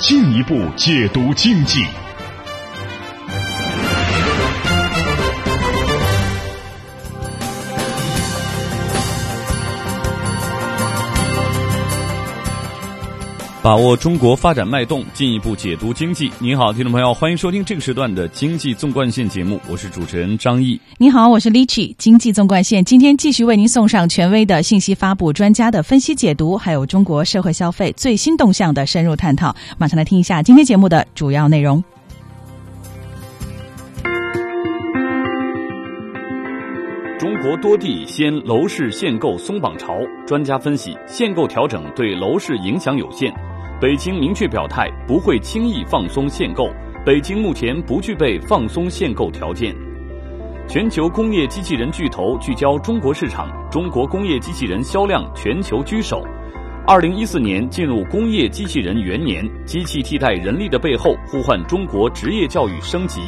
进一步解读经济。把握中国发展脉动，进一步解读经济。你好，听众朋友，欢迎收听这个时段的《经济纵贯线》节目，我是主持人张毅。你好，我是 Lichi。经济纵贯线今天继续为您送上权威的信息发布、专家的分析解读，还有中国社会消费最新动向的深入探讨。马上来听一下今天节目的主要内容。中国多地掀楼市限购松绑潮，专家分析限购调整对楼市影响有限。北京明确表态不会轻易放松限购，北京目前不具备放松限购条件。全球工业机器人巨头聚焦中国市场，中国工业机器人销量全球居首。二零一四年进入工业机器人元年，机器替代人力的背后呼唤中国职业教育升级。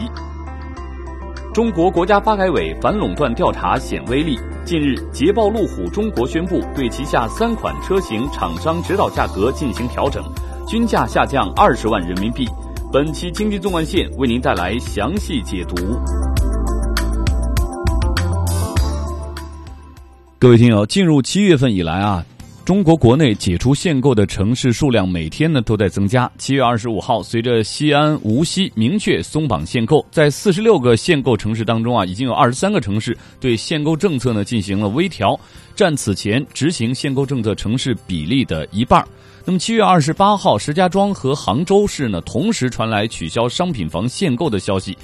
中国国家发改委反垄断调查显威力。近日，捷豹路虎中国宣布对旗下三款车型厂商指导价格进行调整，均价下降二十万人民币。本期经济纵贯线为您带来详细解读。各位听友，进入七月份以来啊。中国国内解除限购的城市数量每天呢都在增加。七月二十五号，随着西安、无锡明确松绑限购，在四十六个限购城市当中啊，已经有二十三个城市对限购政策呢进行了微调，占此前执行限购政策城市比例的一半。那么七月二十八号，石家庄和杭州市呢同时传来取消商品房限购的消息。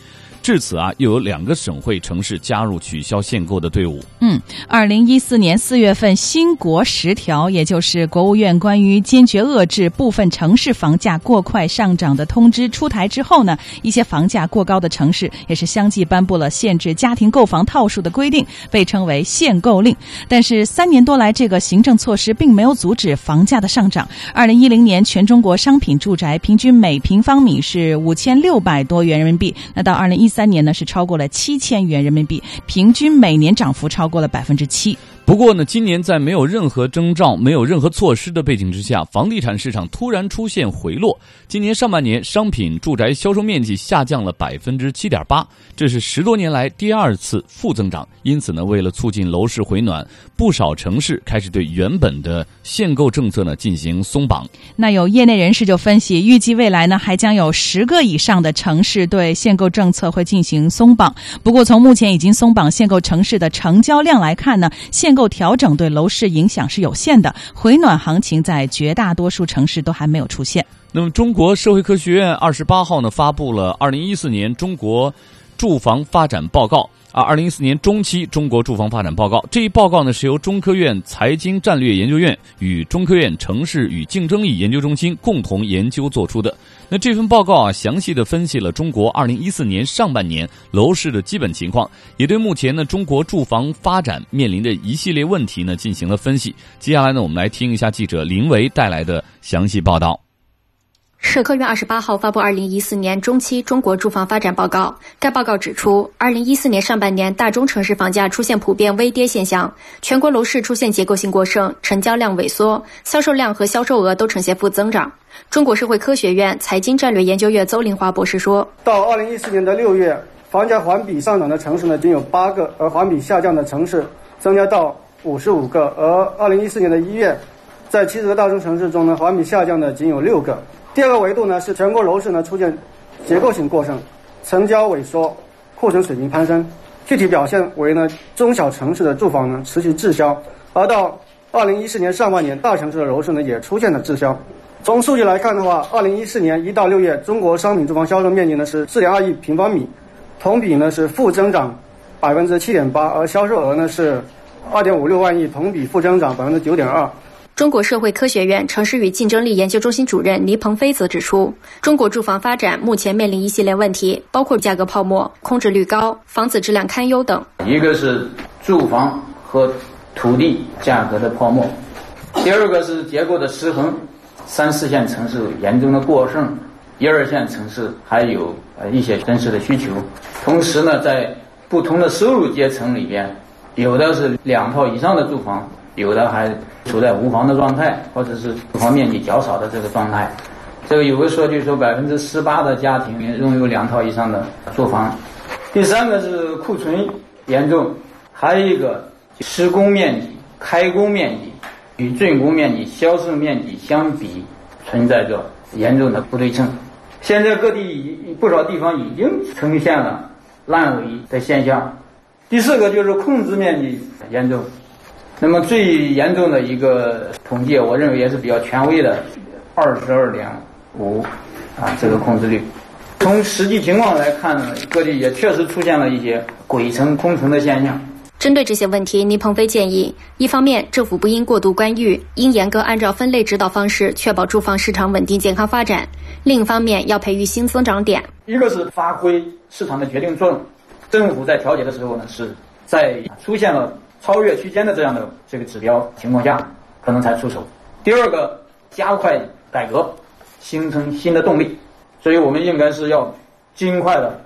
至此啊，又有两个省会城市加入取消限购的队伍。嗯，二零一四年四月份，新国十条，也就是国务院关于坚决遏制部分城市房价过快上涨的通知出台之后呢，一些房价过高的城市也是相继颁布了限制家庭购房套数的规定，被称为限购令。但是三年多来，这个行政措施并没有阻止房价的上涨。二零一零年，全中国商品住宅平均每平方米是五千六百多元人民币，那到二零一三。三年呢是超过了七千元人民币，平均每年涨幅超过了百分之七。不过呢，今年在没有任何征兆、没有任何措施的背景之下，房地产市场突然出现回落。今年上半年，商品住宅销售面积下降了百分之七点八，这是十多年来第二次负增长。因此呢，为了促进楼市回暖，不少城市开始对原本的限购政策呢进行松绑。那有业内人士就分析，预计未来呢还将有十个以上的城市对限购政策会进行松绑。不过，从目前已经松绑限购城市的成交量来看呢，限够调整对楼市影响是有限的，回暖行情在绝大多数城市都还没有出现。那么，中国社会科学院二十八号呢发布了二零一四年中国住房发展报告啊，二零一四年中期中国住房发展报告。这一报告呢是由中科院财经战略研究院与中科院城市与竞争力研究中心共同研究做出的。那这份报告啊，详细的分析了中国二零一四年上半年楼市的基本情况，也对目前呢中国住房发展面临的一系列问题呢进行了分析。接下来呢，我们来听一下记者林维带来的详细报道。社科院二十八号发布二零一四年中期中国住房发展报告。该报告指出，二零一四年上半年大中城市房价出现普遍微跌现象，全国楼市出现结构性过剩，成交量萎缩，销售量和销售额都呈现负增长。中国社会科学院财经战略研究院邹林华博士说：“到二零一四年的六月，房价环比上涨的城市呢仅有八个，而环比下降的城市增加到五十五个。而二零一四年的一月，在七十个大中城市中呢，环比下降的仅有六个。”第二个维度呢是全国楼市呢出现结构性过剩，成交萎缩，库存水平攀升。具体表现为呢中小城市的住房呢持续滞销，而到二零一四年上半年，大城市的楼市呢也出现了滞销。从数据来看的话，二零一四年一到六月，中国商品住房销售面积呢是四点二亿平方米，同比呢是负增长百分之七点八，而销售额呢是二点五六万亿，同比负增长百分之九点二。中国社会科学院城市与竞争力研究中心主任倪鹏飞则指出，中国住房发展目前面临一系列问题，包括价格泡沫、空置率高、房子质量堪忧等。一个是住房和土地价格的泡沫，第二个是结构的失衡，三四线城市严重的过剩，一二线城市还有呃一些真实的需求。同时呢，在不同的收入阶层里边，有的是两套以上的住房。有的还处在无房的状态，或者是住房面积较少的这个状态。这个有个数据说，百分之十八的家庭拥有两套以上的住房。第三个是库存严重，还有一个施工面积、开工面积与竣工面积、销售面积相比，存在着严重的不对称。现在各地已不少地方已经呈现了烂尾的现象。第四个就是控制面积严重。那么最严重的一个统计，我认为也是比较权威的，二十二点五啊，这个控制率。从实际情况来看呢，各地也确实出现了一些鬼城空城的现象。针对这些问题，倪鹏飞建议，一方面政府不应过度干预，应严格按照分类指导方式，确保住房市场稳定健康发展；另一方面，要培育新增长点。一个是发挥市场的决定作用，政府在调节的时候呢，是在出现了。超越区间的这样的这个指标情况下，可能才出手。第二个，加快改革，形成新的动力。所以我们应该是要尽快的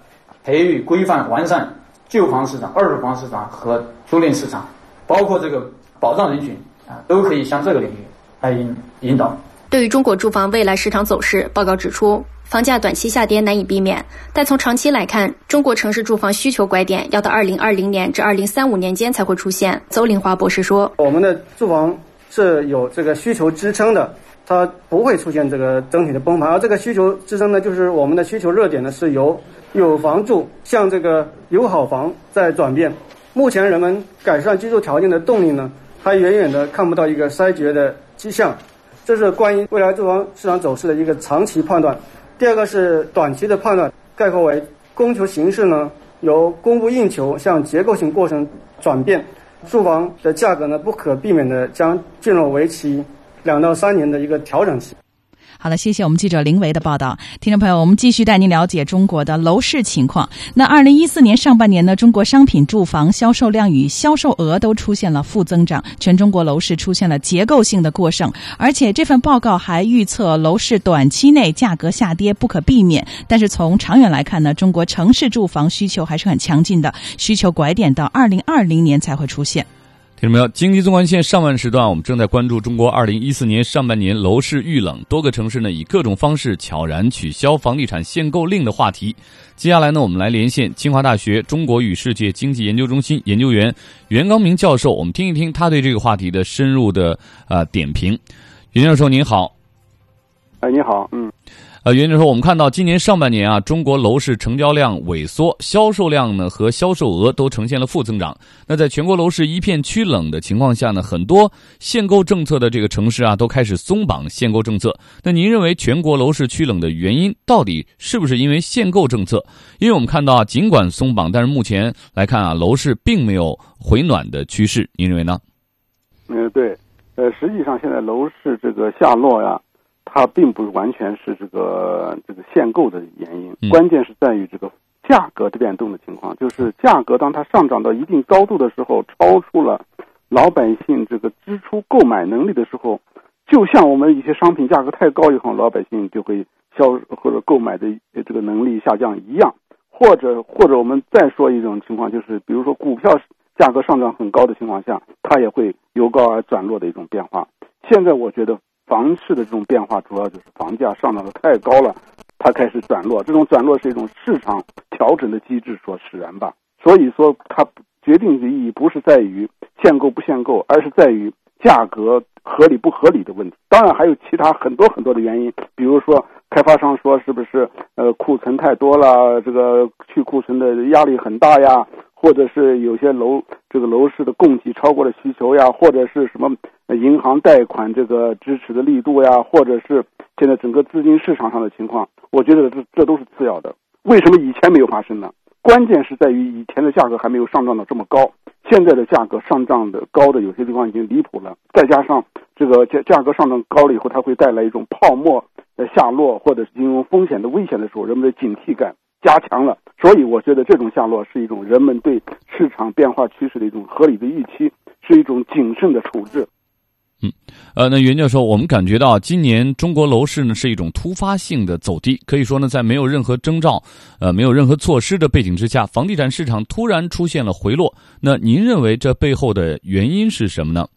培育、规范、完善旧房市场、二手房市场和租赁市场，包括这个保障人群啊，都可以向这个领域来引引导。对于中国住房未来市场走势，报告指出。房价短期下跌难以避免，但从长期来看，中国城市住房需求拐点要到二零二零年至二零三五年间才会出现。邹林华博士说：“我们的住房是有这个需求支撑的，它不会出现这个整体的崩盘。而这个需求支撑呢，就是我们的需求热点呢，是由有房住向这个有好房在转变。目前人们改善居住条件的动力呢，还远远的看不到一个衰竭的迹象。这是关于未来住房市场走势的一个长期判断。”第二个是短期的判断，概括为供求形势呢由供不应求向结构性过程转变，住房的价格呢不可避免的将进入为期两到三年的一个调整期。好了，谢谢我们记者林维的报道。听众朋友，我们继续带您了解中国的楼市情况。那二零一四年上半年呢，中国商品住房销售量与销售额都出现了负增长，全中国楼市出现了结构性的过剩。而且这份报告还预测楼市短期内价格下跌不可避免，但是从长远来看呢，中国城市住房需求还是很强劲的，需求拐点到二零二零年才会出现。听众朋友，经济纵贯线上半时段，我们正在关注中国二零一四年上半年楼市遇冷，多个城市呢以各种方式悄然取消房地产限购令的话题。接下来呢，我们来连线清华大学中国与世界经济研究中心研究员袁刚明教授，我们听一听他对这个话题的深入的呃点评。袁教授您好。哎，你好，嗯。呃，原因说，我们看到今年上半年啊，中国楼市成交量萎缩，销售量呢和销售额都呈现了负增长。那在全国楼市一片趋冷的情况下呢，很多限购政策的这个城市啊，都开始松绑限购政策。那您认为全国楼市趋冷的原因到底是不是因为限购政策？因为我们看到啊，尽管松绑，但是目前来看啊，楼市并没有回暖的趋势。您认为呢？嗯，对，呃，实际上现在楼市这个下落呀。它并不是完全是这个这个限购的原因，关键是在于这个价格的变动的情况。就是价格当它上涨到一定高度的时候，超出了老百姓这个支出购买能力的时候，就像我们一些商品价格太高以后，老百姓就会消或者购买的这个能力下降一样。或者或者我们再说一种情况，就是比如说股票价格上涨很高的情况下，它也会由高而转弱的一种变化。现在我觉得。房市的这种变化，主要就是房价上涨的太高了，它开始转弱。这种转弱是一种市场调整的机制所使然吧。所以说，它决定的意义不是在于限购不限购，而是在于价格合理不合理的问题。当然还有其他很多很多的原因，比如说开发商说是不是呃库存太多了，这个去库存的压力很大呀。或者是有些楼这个楼市的供给超过了需求呀，或者是什么银行贷款这个支持的力度呀，或者是现在整个资金市场上的情况，我觉得这这都是次要的。为什么以前没有发生呢？关键是在于以前的价格还没有上涨到这么高，现在的价格上涨的高的有些地方已经离谱了，再加上。这个价价格上涨高了以后，它会带来一种泡沫的下落或者是金融风险的危险的时候，人们的警惕感加强了。所以，我觉得这种下落是一种人们对市场变化趋势的一种合理的预期，是一种谨慎的处置。嗯，呃，那袁教授，我们感觉到今年中国楼市呢是一种突发性的走低，可以说呢，在没有任何征兆、呃，没有任何措施的背景之下，房地产市场突然出现了回落。那您认为这背后的原因是什么呢？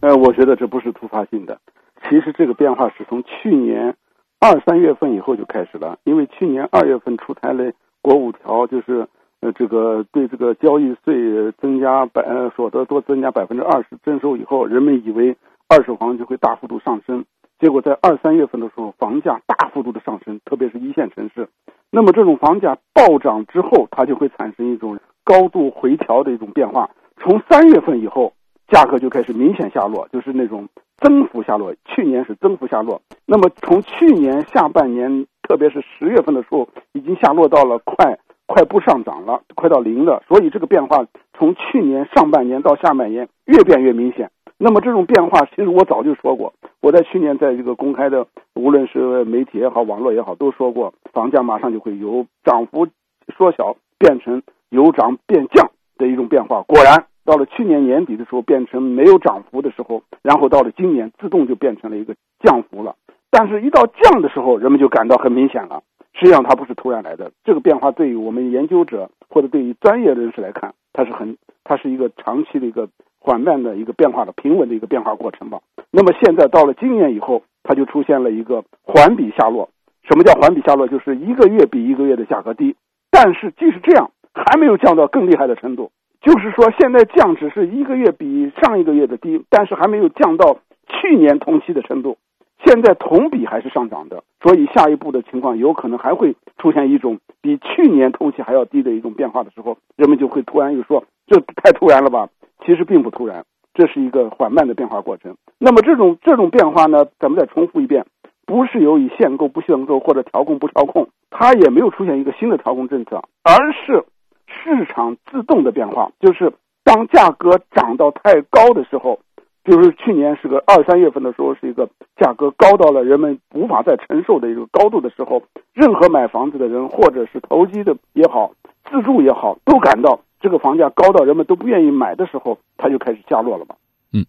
呃，我觉得这不是突发性的，其实这个变化是从去年二三月份以后就开始了，因为去年二月份出台了国五条，就是呃这个对这个交易税增加百呃所得多增加百分之二十征收以后，人们以为二手房就会大幅度上升，结果在二三月份的时候，房价大幅度的上升，特别是一线城市，那么这种房价暴涨之后，它就会产生一种高度回调的一种变化，从三月份以后。价格就开始明显下落，就是那种增幅下落。去年是增幅下落，那么从去年下半年，特别是十月份的时候，已经下落到了快快不上涨了，快到零了。所以这个变化从去年上半年到下半年越变越明显。那么这种变化，其实我早就说过，我在去年在这个公开的，无论是媒体也好，网络也好，都说过，房价马上就会由涨幅缩小变成由涨变降的一种变化。果然。到了去年年底的时候，变成没有涨幅的时候，然后到了今年，自动就变成了一个降幅了。但是，一到降的时候，人们就感到很明显了。实际上，它不是突然来的。这个变化对于我们研究者或者对于专业人士来看，它是很，它是一个长期的一个缓慢的一个变化的平稳的一个变化过程吧。那么，现在到了今年以后，它就出现了一个环比下落。什么叫环比下落？就是一个月比一个月的价格低，但是即使这样，还没有降到更厉害的程度。就是说，现在降只是一个月比上一个月的低，但是还没有降到去年同期的程度。现在同比还是上涨的，所以下一步的情况有可能还会出现一种比去年同期还要低的一种变化的时候，人们就会突然又说这太突然了吧？其实并不突然，这是一个缓慢的变化过程。那么这种这种变化呢，咱们再重复一遍，不是由于限购不限购或者调控不调控，它也没有出现一个新的调控政策，而是。市场自动的变化，就是当价格涨到太高的时候，就是去年是个二三月份的时候，是一个价格高到了人们无法再承受的一个高度的时候，任何买房子的人，或者是投机的也好，自住也好，都感到这个房价高到人们都不愿意买的时候，它就开始下落了嘛。嗯。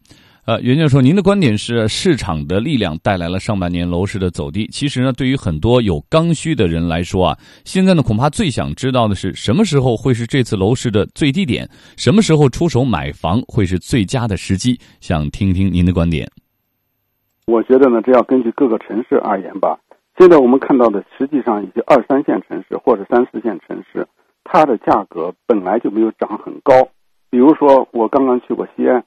呃，袁教授，您的观点是市场的力量带来了上半年楼市的走低。其实呢，对于很多有刚需的人来说啊，现在呢恐怕最想知道的是什么时候会是这次楼市的最低点，什么时候出手买房会是最佳的时机？想听听您的观点。我觉得呢，这要根据各个城市而言吧。现在我们看到的，实际上一些二三线城市或者三四线城市，它的价格本来就没有涨很高。比如说，我刚刚去过西安。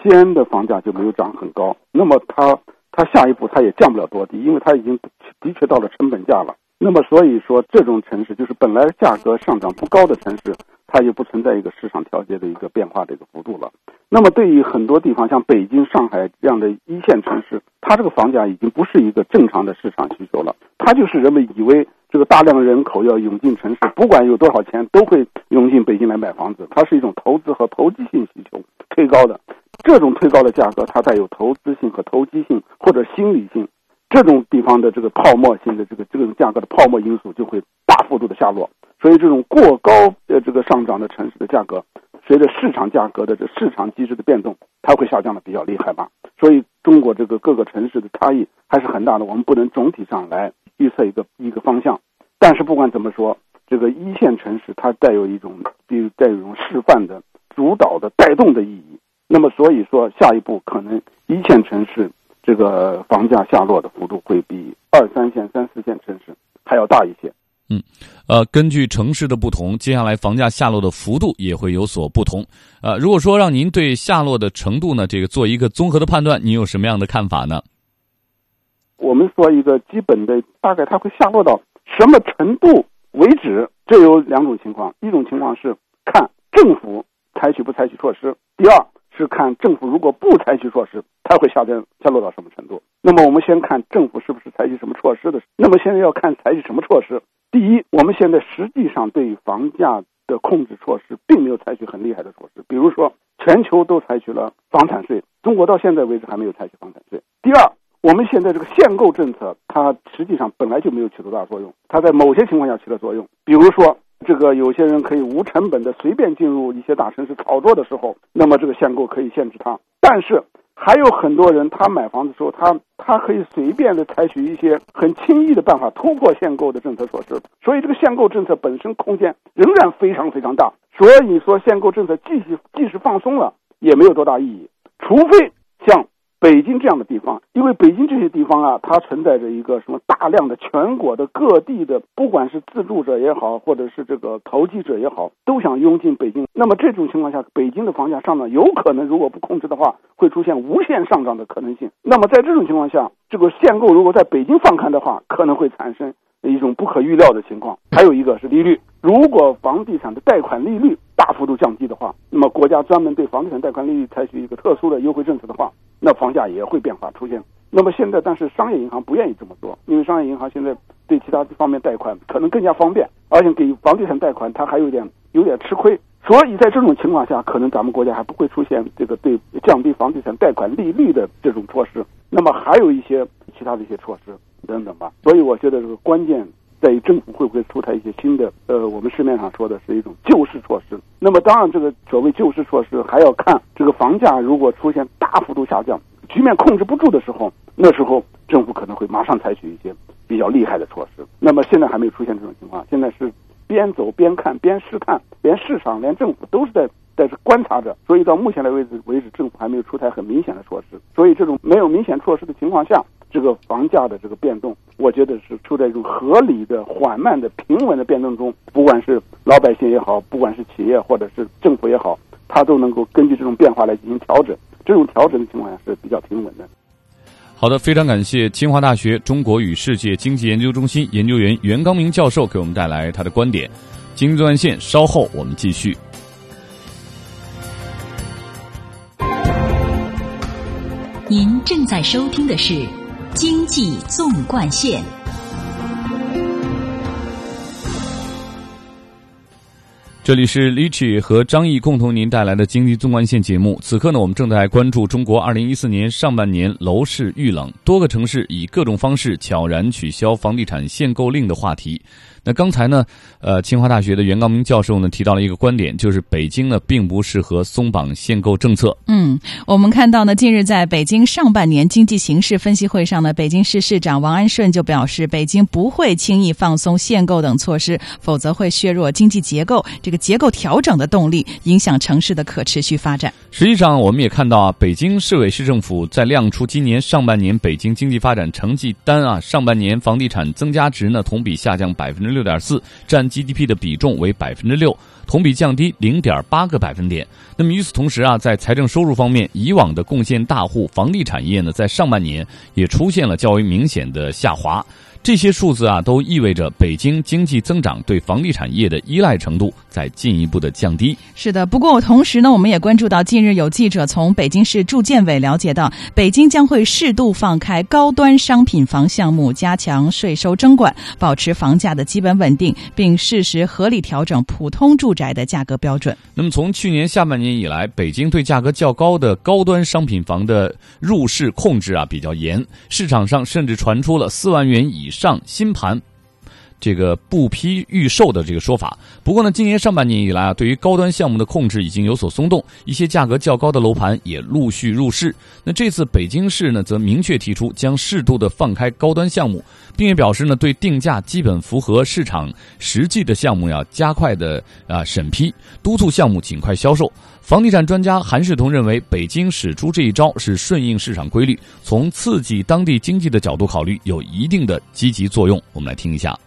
西安的房价就没有涨很高，那么它它下一步它也降不了多低，因为它已经的确到了成本价了。那么所以说，这种城市就是本来价格上涨不高的城市，它就不存在一个市场调节的一个变化的一个幅度了。那么对于很多地方，像北京、上海这样的一线城市，它这个房价已经不是一个正常的市场需求了，它就是人们以为这个大量人口要涌进城市，不管有多少钱都会涌进北京来买房子，它是一种投资和投机性需求推高的。这种推高的价格，它带有投资性和投机性或者心理性，这种地方的这个泡沫性的这个这种价格的泡沫因素就会大幅度的下落。所以，这种过高的这个上涨的城市的价格，随着市场价格的这市场机制的变动，它会下降的比较厉害吧。所以，中国这个各个城市的差异还是很大的，我们不能总体上来预测一个一个方向。但是，不管怎么说，这个一线城市它带有一种，比如带有一种示范的、主导的、带动的意义。那么，所以说，下一步可能一线城市这个房价下落的幅度会比二三线、三四线城市还要大一些。嗯，呃，根据城市的不同，接下来房价下落的幅度也会有所不同。呃，如果说让您对下落的程度呢，这个做一个综合的判断，您有什么样的看法呢？我们说一个基本的，大概它会下落到什么程度为止？这有两种情况，一种情况是看政府采取不采取措施，第二。是看政府如果不采取措施，它会下降下落到什么程度。那么我们先看政府是不是采取什么措施的。那么现在要看采取什么措施。第一，我们现在实际上对房价的控制措施并没有采取很厉害的措施，比如说全球都采取了房产税，中国到现在为止还没有采取房产税。第二，我们现在这个限购政策，它实际上本来就没有起多大作用，它在某些情况下起了作用，比如说。这个有些人可以无成本的随便进入一些大城市炒作的时候，那么这个限购可以限制他。但是还有很多人，他买房的时候，他他可以随便的采取一些很轻易的办法突破限购的政策措施。所以这个限购政策本身空间仍然非常非常大。所以说限购政策继续即使放松了，也没有多大意义，除非像。北京这样的地方，因为北京这些地方啊，它存在着一个什么大量的全国的各地的，不管是自住者也好，或者是这个投机者也好，都想拥进北京。那么这种情况下，北京的房价上涨有可能，如果不控制的话，会出现无限上涨的可能性。那么在这种情况下，这个限购如果在北京放开的话，可能会产生一种不可预料的情况。还有一个是利率，如果房地产的贷款利率大幅度降低的话，那么国家专门对房地产贷款利率采取一个特殊的优惠政策的话。那房价也会变化出现。那么现在，但是商业银行不愿意这么做，因为商业银行现在对其他方面贷款可能更加方便，而且给房地产贷款它还有点有点吃亏。所以在这种情况下，可能咱们国家还不会出现这个对降低房地产贷款利率的这种措施。那么还有一些其他的一些措施等等吧。所以我觉得这个关键在于政府会不会出台一些新的，呃，我们市面上说的是一种救市措施。那么当然，这个所谓救市措施还要看这个房价如果出现。大幅度下降，局面控制不住的时候，那时候政府可能会马上采取一些比较厉害的措施。那么现在还没有出现这种情况，现在是边走边看，边试探，连市场、连政府都是在在这观察着。所以到目前来为止为止，政府还没有出台很明显的措施。所以这种没有明显措施的情况下，这个房价的这个变动，我觉得是处在一种合理的、缓慢的、平稳的变动中。不管是老百姓也好，不管是企业或者是政府也好，它都能够根据这种变化来进行调整。这种调整的情况下是比较平稳的。好的，非常感谢清华大学中国与世界经济研究中心研究员袁刚明教授给我们带来他的观点。经济纵贯线稍后我们继续。您正在收听的是经济纵贯线。这里是李启和张毅共同您带来的经济纵贯线节目。此刻呢，我们正在关注中国二零一四年上半年楼市遇冷，多个城市以各种方式悄然取消房地产限购令的话题。那刚才呢，呃，清华大学的袁刚明教授呢提到了一个观点，就是北京呢并不适合松绑限购政策。嗯，我们看到呢，近日在北京上半年经济形势分析会上呢，北京市市长王安顺就表示，北京不会轻易放松限购等措施，否则会削弱经济结构这个结构调整的动力，影响城市的可持续发展。实际上，我们也看到啊，北京市委市政府在亮出今年上半年北京经济发展成绩单啊，上半年房地产增加值呢同比下降百分之。六点四占 GDP 的比重为百分之六，同比降低零点八个百分点。那么与此同时啊，在财政收入方面，以往的贡献大户房地产业呢，在上半年也出现了较为明显的下滑。这些数字啊，都意味着北京经济增长对房地产业的依赖程度在进一步的降低。是的，不过同时呢，我们也关注到，近日有记者从北京市住建委了解到，北京将会适度放开高端商品房项目，加强税收征管，保持房价的基本稳定，并适时合理调整普通住宅的价格标准。那么，从去年下半年以来，北京对价格较高的高端商品房的入市控制啊比较严，市场上甚至传出了四万元以。上新盘，这个不批预售的这个说法。不过呢，今年上半年以来啊，对于高端项目的控制已经有所松动，一些价格较高的楼盘也陆续入市。那这次北京市呢，则明确提出将适度的放开高端项目，并且表示呢，对定价基本符合市场实际的项目要加快的啊审批，督促项目尽快销售。房地产专家韩世同认为，北京使出这一招是顺应市场规律，从刺激当地经济的角度考虑，有一定的积极作用。我们来听一下：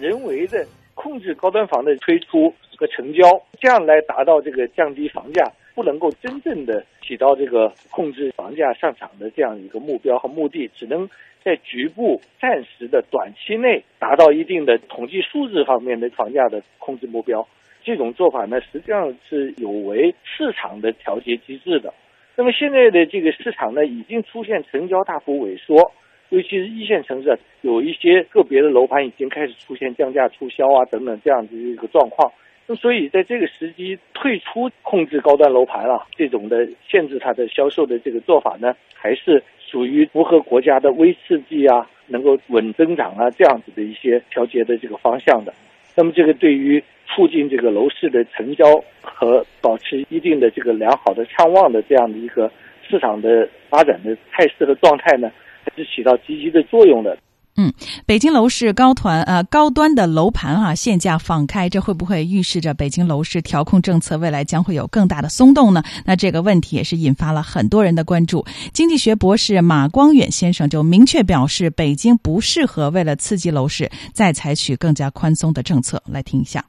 人为的控制高端房的推出和成交，这样来达到这个降低房价，不能够真正的起到这个控制房价上涨的这样一个目标和目的，只能在局部、暂时的短期内达到一定的统计数字方面的房价的控制目标。这种做法呢，实际上是有违市场的调节机制的。那么现在的这个市场呢，已经出现成交大幅萎缩，尤其是一线城市，有一些个别的楼盘已经开始出现降价促销啊等等这样的一个状况。那所以在这个时机退出控制高端楼盘啊这种的限制它的销售的这个做法呢，还是属于符合国家的微刺激啊，能够稳增长啊这样子的一些调节的这个方向的。那么这个对于促进这个楼市的成交和保持一定的这个良好的畅旺的这样的一个市场的发展的态势和状态呢，是起到积极的作用的。嗯，北京楼市高团呃高端的楼盘啊限价放开，这会不会预示着北京楼市调控政策未来将会有更大的松动呢？那这个问题也是引发了很多人的关注。经济学博士马光远先生就明确表示，北京不适合为了刺激楼市再采取更加宽松的政策。来听一下，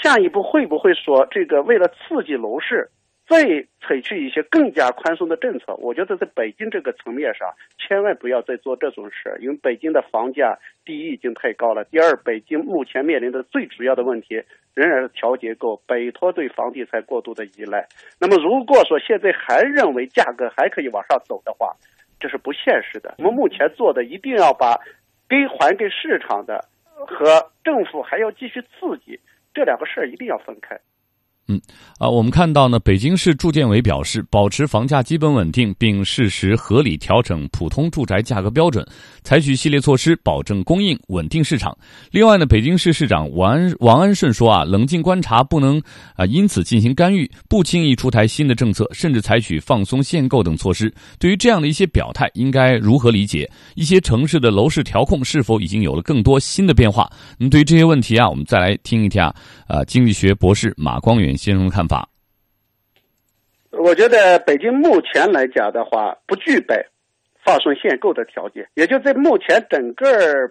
下一步会不会说这个为了刺激楼市？再采取一些更加宽松的政策，我觉得在北京这个层面上，千万不要再做这种事，因为北京的房价第一已经太高了，第二，北京目前面临的最主要的问题仍然是调结构，摆脱对房地产过度的依赖。那么，如果说现在还认为价格还可以往上走的话，这是不现实的。我们目前做的一定要把该还给市场的和政府还要继续刺激这两个事儿一定要分开。嗯，啊，我们看到呢，北京市住建委表示，保持房价基本稳定，并适时合理调整普通住宅价格标准，采取系列措施保证供应，稳定市场。另外呢，北京市市长王安王安顺说啊，冷静观察，不能啊因此进行干预，不轻易出台新的政策，甚至采取放松限购等措施。对于这样的一些表态，应该如何理解？一些城市的楼市调控是否已经有了更多新的变化？那么对于这些问题啊，我们再来听一听啊，啊，经济学博士马光远。金融看法，我觉得北京目前来讲的话，不具备放松限购的条件。也就在目前整个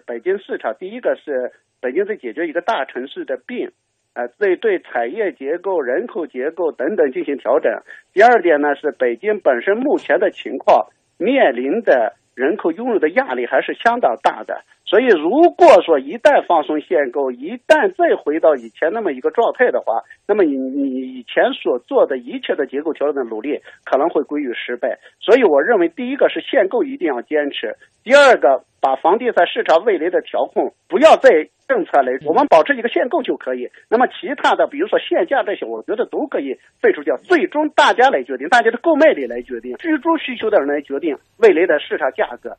北京市场，第一个是北京在解决一个大城市的病，呃，对对产业结构、人口结构等等进行调整。第二点呢，是北京本身目前的情况面临的人口拥有的压力还是相当大的。所以，如果说一旦放松限购，一旦再回到以前那么一个状态的话，那么你你以前所做的一切的结构调整的努力可能会归于失败。所以，我认为第一个是限购一定要坚持，第二个把房地产市场未来的调控不要再政策来，我们保持一个限购就可以。那么其他的，比如说限价这些，我觉得都可以废除掉。最终大家来决定，大家的购买力来决定，居住需求的人来决定未来的市场价格。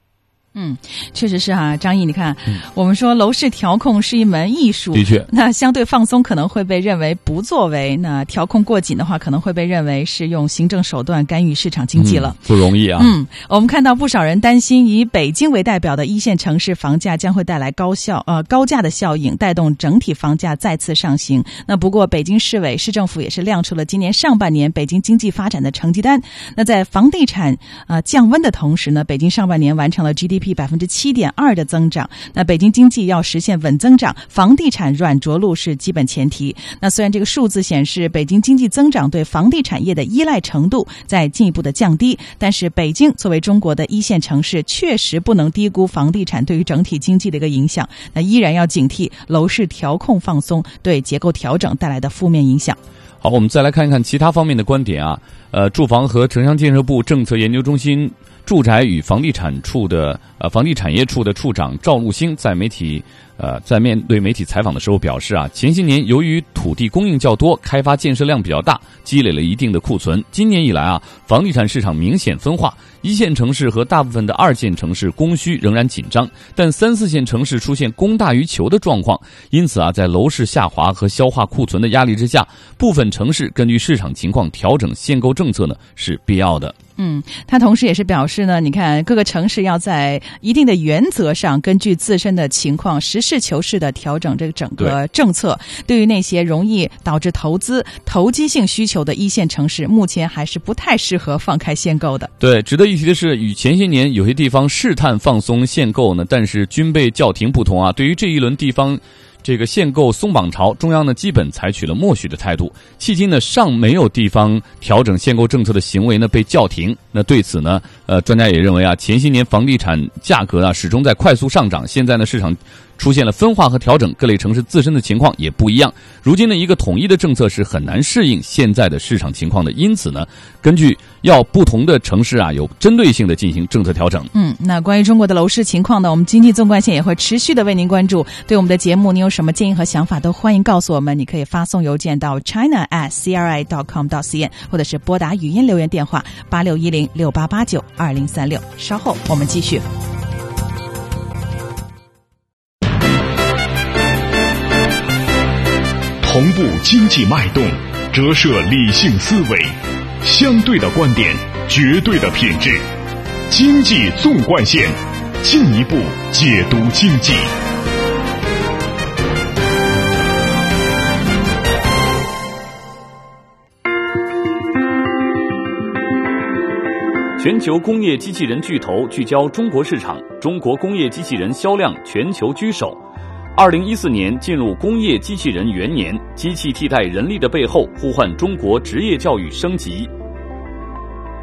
嗯，确实是哈，张毅，你看，我们说楼市调控是一门艺术，的确，那相对放松可能会被认为不作为，那调控过紧的话，可能会被认为是用行政手段干预市场经济了，不容易啊。嗯，我们看到不少人担心，以北京为代表的一线城市房价将会带来高效呃高价的效应，带动整体房价再次上行。那不过，北京市委市政府也是亮出了今年上半年北京经济发展的成绩单。那在房地产啊降温的同时呢，北京上半年完成了 GDP。P 百分之七点二的增长，那北京经济要实现稳增长，房地产软着陆是基本前提。那虽然这个数字显示北京经济增长对房地产业的依赖程度在进一步的降低，但是北京作为中国的一线城市，确实不能低估房地产对于整体经济的一个影响。那依然要警惕楼市调控放松对结构调整带来的负面影响。好，我们再来看一看其他方面的观点啊。呃，住房和城乡建设部政策研究中心。住宅与房地产处的呃房地产业处的处长赵路星在媒体呃在面对媒体采访的时候表示啊，前些年由于土地供应较多，开发建设量比较大，积累了一定的库存。今年以来啊，房地产市场明显分化，一线城市和大部分的二线城市供需仍然紧张，但三四线城市出现供大于求的状况。因此啊，在楼市下滑和消化库存的压力之下，部分城市根据市场情况调整限购政策呢是必要的。嗯，他同时也是表示呢，你看各个城市要在一定的原则上，根据自身的情况，实施事求是的调整这个整个政策。对于那些容易导致投资投机性需求的一线城市，目前还是不太适合放开限购的。对，值得一提的是，与前些年有些地方试探放松限购呢，但是均被叫停不同啊。对于这一轮地方。这个限购松绑潮，中央呢基本采取了默许的态度。迄今呢尚没有地方调整限购政策的行为呢被叫停。那对此呢，呃，专家也认为啊，前些年房地产价格啊始终在快速上涨，现在呢市场出现了分化和调整，各类城市自身的情况也不一样。如今呢，一个统一的政策是很难适应现在的市场情况的，因此呢，根据要不同的城市啊，有针对性的进行政策调整。嗯，那关于中国的楼市情况呢，我们经济纵贯线也会持续的为您关注。对我们的节目，您有什么建议和想法，都欢迎告诉我们。你可以发送邮件到 china at cri dot com 到 cn，或者是拨打语音留言电话八六一零六八八九二零三六。稍后我们继续。同步经济脉动，折射理性思维，相对的观点，绝对的品质。经济纵贯线，进一步解读经济。全球工业机器人巨头聚焦中国市场，中国工业机器人销量全球居首。二零一四年进入工业机器人元年，机器替代人力的背后，呼唤中国职业教育升级。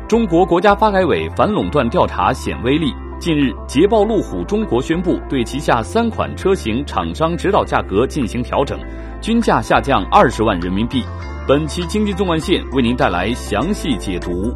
中国国家发改委反垄断调查显威力。近日，捷豹路虎中国宣布对旗下三款车型厂商指导价格进行调整，均价下降二十万人民币。本期经济纵贯线为您带来详细解读。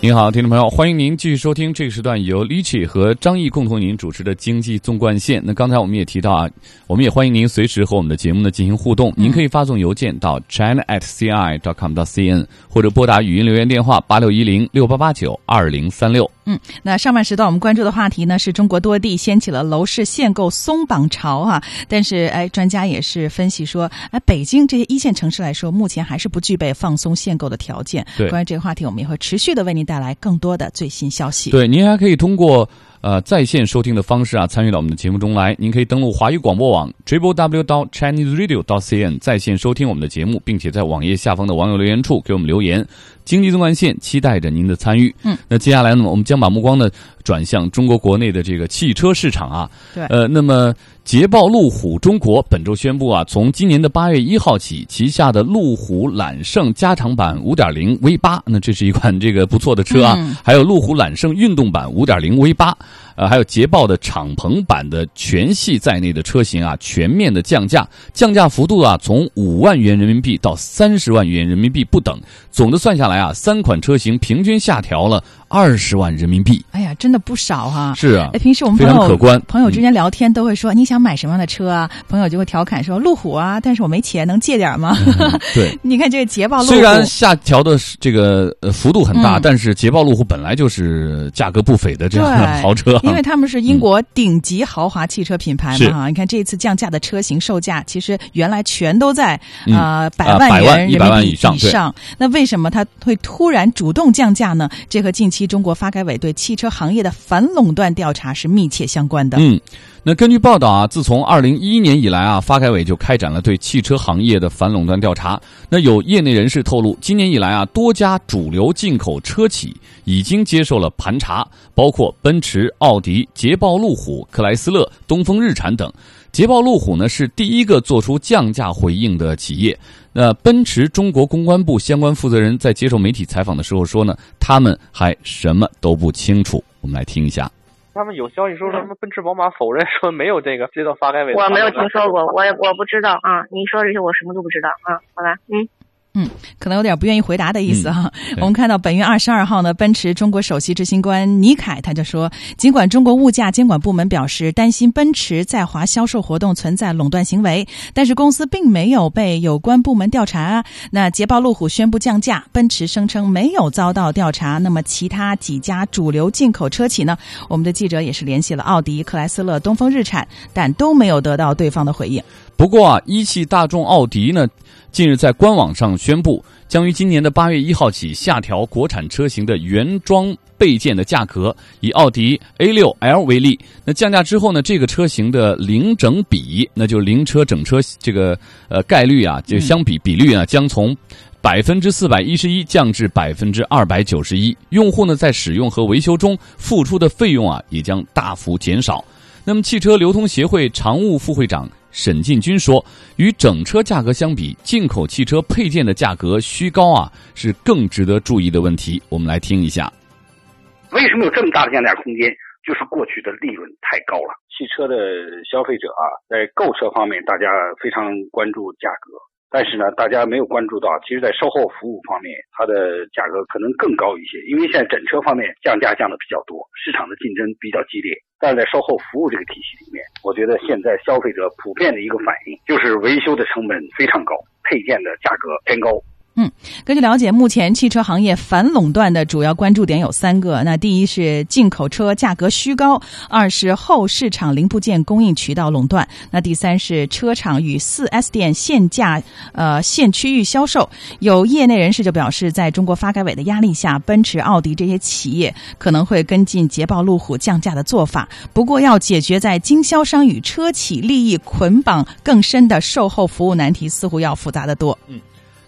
您好，听众朋友，欢迎您继续收听这个时段由李琦和张毅共同为您主持的经济纵贯线。那刚才我们也提到啊，我们也欢迎您随时和我们的节目呢进行互动。您可以发送邮件到 china at ci dot com 到 cn，或者拨打语音留言电话八六一零六八八九二零三六。嗯，那上半时段我们关注的话题呢，是中国多地掀起了楼市限购松绑潮啊。但是，哎，专家也是分析说，哎，北京这些一线城市来说，目前还是不具备放松限购的条件。对，关于这个话题，我们也会持续的为您带来更多的最新消息。对，您还可以通过呃在线收听的方式啊，参与到我们的节目中来。您可以登录华语广播网 triple w 到 chinese radio 到 cn 在线收听我们的节目，并且在网页下方的网友留言处给我们留言。经济纵贯线期待着您的参与。嗯，那接下来呢，我们将把目光呢转向中国国内的这个汽车市场啊。对，呃，那么捷豹路虎中国本周宣布啊，从今年的八月一号起，旗下的路虎揽胜加长版五点零 V 八，那这是一款这个不错的车啊。嗯、还有路虎揽胜运动版五点零 V 八，呃，还有捷豹的敞篷版的全系在内的车型啊，全面的降价，降价幅度啊，从五万元人民币到三十万元人民币不等。总的算下来啊，三款车型平均下调了二十万人民币。哎呀，真的不少哈！是啊，哎，平时我们非常可观。朋友之间聊天都会说：“你想买什么样的车啊？”朋友就会调侃说：“路虎啊！”但是我没钱，能借点吗？嗯、对，你看这个捷豹路虎，虽然下调的这个呃幅度很大，嗯、但是捷豹路虎本来就是价格不菲的这样的豪车，因为他们是英国顶级豪华汽车品牌嘛哈。嗯、你看这次降价的车型售价，其实原来全都在啊、呃百万元人民币以上。以上，那为什么它会突然主动降价呢？这和近期中国发改委对汽车行业的反垄断调查是密切相关的。嗯，那根据报道啊，自从二零一一年以来啊，发改委就开展了对汽车行业的反垄断调查。那有业内人士透露，今年以来啊，多家主流进口车企已经接受了盘查，包括奔驰、奥迪、捷豹路虎、克莱斯勒、东风日产等。捷豹路虎呢是第一个做出降价回应的企业。那奔驰中国公关部相关负责人在接受媒体采访的时候说呢，他们还什么都不清楚。我们来听一下。他们有消息说什么奔驰、宝马否认说没有这个接到发改委。我没有听说过，我也我不知道啊。你说这些我什么都不知道啊。好吧，嗯。嗯，可能有点不愿意回答的意思哈。嗯、我们看到本月二十二号呢，奔驰中国首席执行官倪凯他就说，尽管中国物价监管部门表示担心奔驰在华销售活动存在垄断行为，但是公司并没有被有关部门调查。那捷豹路虎宣布降价，奔驰声称没有遭到调查。那么其他几家主流进口车企呢？我们的记者也是联系了奥迪、克莱斯勒、东风日产，但都没有得到对方的回应。不过啊，一汽大众奥迪呢？近日在官网上宣布，将于今年的八月一号起下调国产车型的原装备件的价格。以奥迪 A6L 为例，那降价之后呢，这个车型的零整比，那就零车整车这个呃概率啊，就相比比率啊，将从百分之四百一十一降至百分之二百九十一。用户呢在使用和维修中付出的费用啊，也将大幅减少。那么，汽车流通协会常务副会长。沈进军说，与整车价格相比，进口汽车配件的价格虚高啊，是更值得注意的问题。我们来听一下，为什么有这么大的降价空间？就是过去的利润太高了。汽车的消费者啊，在购车方面，大家非常关注价格。但是呢，大家没有关注到，其实，在售后服务方面，它的价格可能更高一些。因为现在整车方面降价降的比较多，市场的竞争比较激烈。但是在售后服务这个体系里面，我觉得现在消费者普遍的一个反应就是维修的成本非常高，配件的价格偏高。嗯，根据了解，目前汽车行业反垄断的主要关注点有三个。那第一是进口车价格虚高；二是后市场零部件供应渠道垄断；那第三是车厂与四 S 店限价呃限区域销售。有业内人士就表示，在中国发改委的压力下，奔驰、奥迪这些企业可能会跟进捷豹、路虎降价的做法。不过，要解决在经销商与车企利益捆绑更深的售后服务难题，似乎要复杂的多。嗯。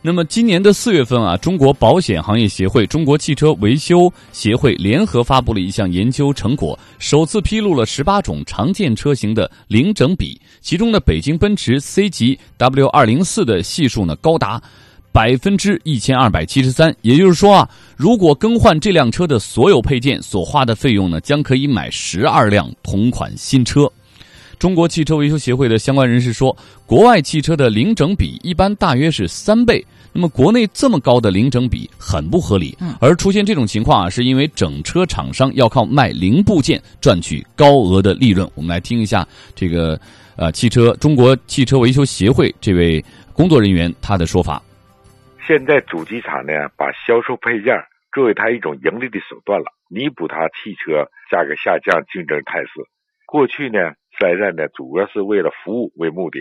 那么今年的四月份啊，中国保险行业协会、中国汽车维修协会联合发布了一项研究成果，首次披露了十八种常见车型的零整比，其中呢，北京奔驰 C 级 W 二零四的系数呢高达百分之一千二百七十三，也就是说啊，如果更换这辆车的所有配件，所花的费用呢，将可以买十二辆同款新车。中国汽车维修协会的相关人士说，国外汽车的零整比一般大约是三倍，那么国内这么高的零整比很不合理。而出现这种情况啊，是因为整车厂商要靠卖零部件赚取高额的利润。我们来听一下这个呃，汽车中国汽车维修协会这位工作人员他的说法。现在主机厂呢，把销售配件作为它一种盈利的手段了，弥补它汽车价格下降竞争态势。过去呢。四 S 店呢，主要是为了服务为目的，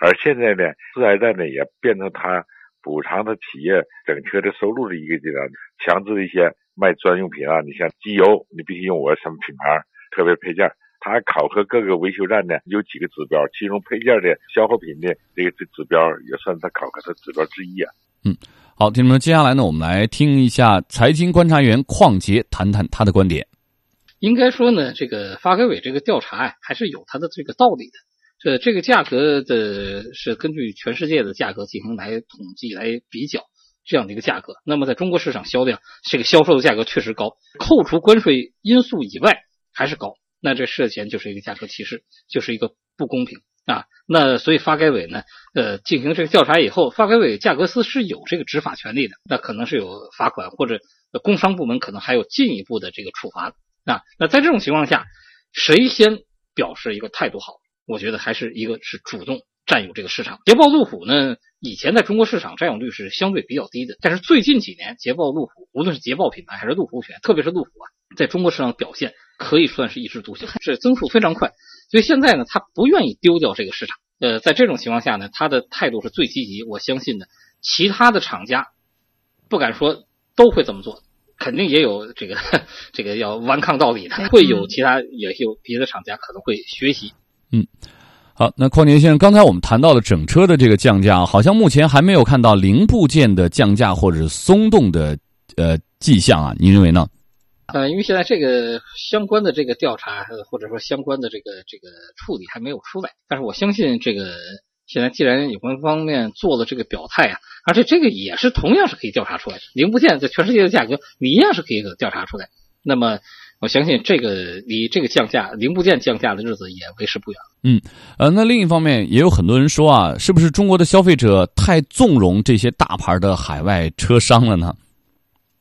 而现在呢，四 S 店呢也变成他补偿他企业整车的收入的一个阶段，强制一些卖专用品啊，你像机油，你必须用我什么品牌特别配件。他考核各个维修站呢，有几个指标，其中配件的消耗品的这个指标也算他考核的指标之一啊。嗯，好，听众们，接下来呢，我们来听一下财经观察员邝杰谈谈他的观点。应该说呢，这个发改委这个调查呀，还是有它的这个道理的。这这个价格的是根据全世界的价格进行来统计来比较这样的一个价格。那么在中国市场销量，这个销售的价格确实高，扣除关税因素以外还是高。那这涉嫌就是一个价格歧视，就是一个不公平啊。那所以发改委呢，呃，进行这个调查以后，发改委价格司是有这个执法权利的，那可能是有罚款或者工商部门可能还有进一步的这个处罚。啊，那在这种情况下，谁先表示一个态度好？我觉得还是一个是主动占有这个市场。捷豹、路虎呢，以前在中国市场占有率是相对比较低的，但是最近几年，捷豹、路虎，无论是捷豹品牌还是路虎品牌，特别是路虎啊，在中国市场表现可以算是一枝独秀，是增速非常快。所以现在呢，他不愿意丢掉这个市场。呃，在这种情况下呢，他的态度是最积极。我相信呢，其他的厂家不敢说都会这么做。肯定也有这个 这个要顽抗到底的，会有其他也有别的厂家可能会学习。嗯，好，那邝杰先生，刚才我们谈到了整车的这个降价，好像目前还没有看到零部件的降价或者是松动的呃迹象啊？您认为呢？呃，因为现在这个相关的这个调查或者说相关的这个这个处理还没有出来，但是我相信这个。现在既然有关方面做了这个表态啊，而且这个也是同样是可以调查出来的，零部件在全世界的价格，你一样是可以调查出来。那么我相信这个离这个降价零部件降价的日子也为时不远。嗯，呃，那另一方面也有很多人说啊，是不是中国的消费者太纵容这些大牌的海外车商了呢？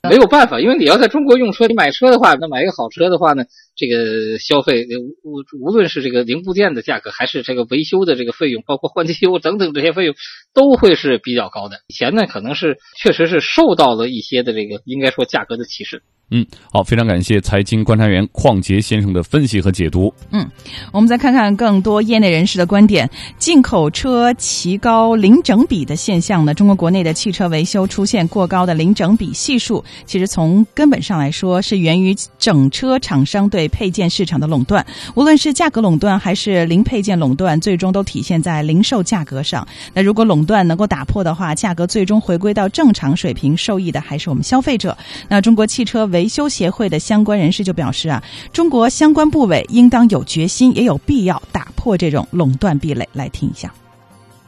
没有办法，因为你要在中国用车，你买车的话，那买一个好车的话呢，这个消费无无论是这个零部件的价格，还是这个维修的这个费用，包括换机油等等这些费用，都会是比较高的。以前呢，可能是确实是受到了一些的这个应该说价格的歧视。嗯，好，非常感谢财经观察员邝杰先生的分析和解读。嗯，我们再看看更多业内人士的观点。进口车奇高零整比的现象呢？中国国内的汽车维修出现过高的零整比系数，其实从根本上来说是源于整车厂商对配件市场的垄断。无论是价格垄断还是零配件垄断，最终都体现在零售价格上。那如果垄断能够打破的话，价格最终回归到正常水平，受益的还是我们消费者。那中国汽车维维修协会的相关人士就表示啊，中国相关部委应当有决心，也有必要打破这种垄断壁垒。来听一下，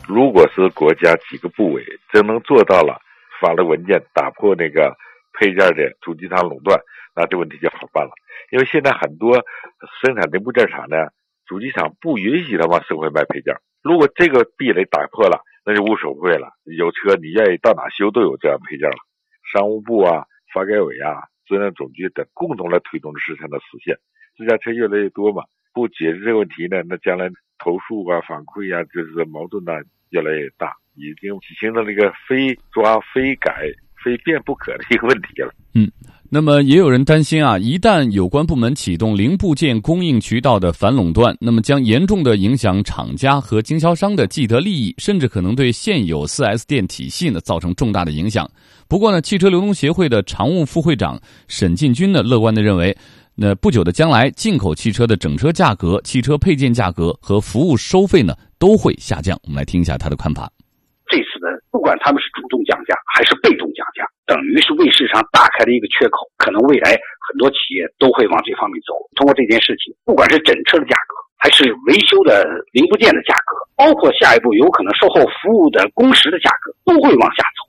如果是国家几个部委真能做到了，发了文件打破那个配件的主机厂垄断，那这问题就好办了。因为现在很多生产零部件厂呢，主机厂不允许他往社会卖配件。如果这个壁垒打破了，那就无所谓了。有车你愿意到哪修都有这样配件了。商务部啊、发改委啊、质量总局等共同来推动事情的实现。自家车越来越多嘛，不解决这个问题呢，那将来投诉啊、反馈啊，就是矛盾呢越来越大，已经形成了一个非抓、非改、非变不可的一个问题了。嗯。那么也有人担心啊，一旦有关部门启动零部件供应渠道的反垄断，那么将严重的影响厂家和经销商的既得利益，甚至可能对现有 4S 店体系呢造成重大的影响。不过呢，汽车流通协会的常务副会长沈进军呢乐观的认为，那不久的将来，进口汽车的整车价格、汽车配件价格和服务收费呢都会下降。我们来听一下他的看法。这次呢，不管他们是主动降价还是被动降价。等于是为市场打开了一个缺口，可能未来很多企业都会往这方面走。通过这件事情，不管是整车的价格，还是维修的零部件的价格，包括下一步有可能售后服务的工时的价格，都会往下走。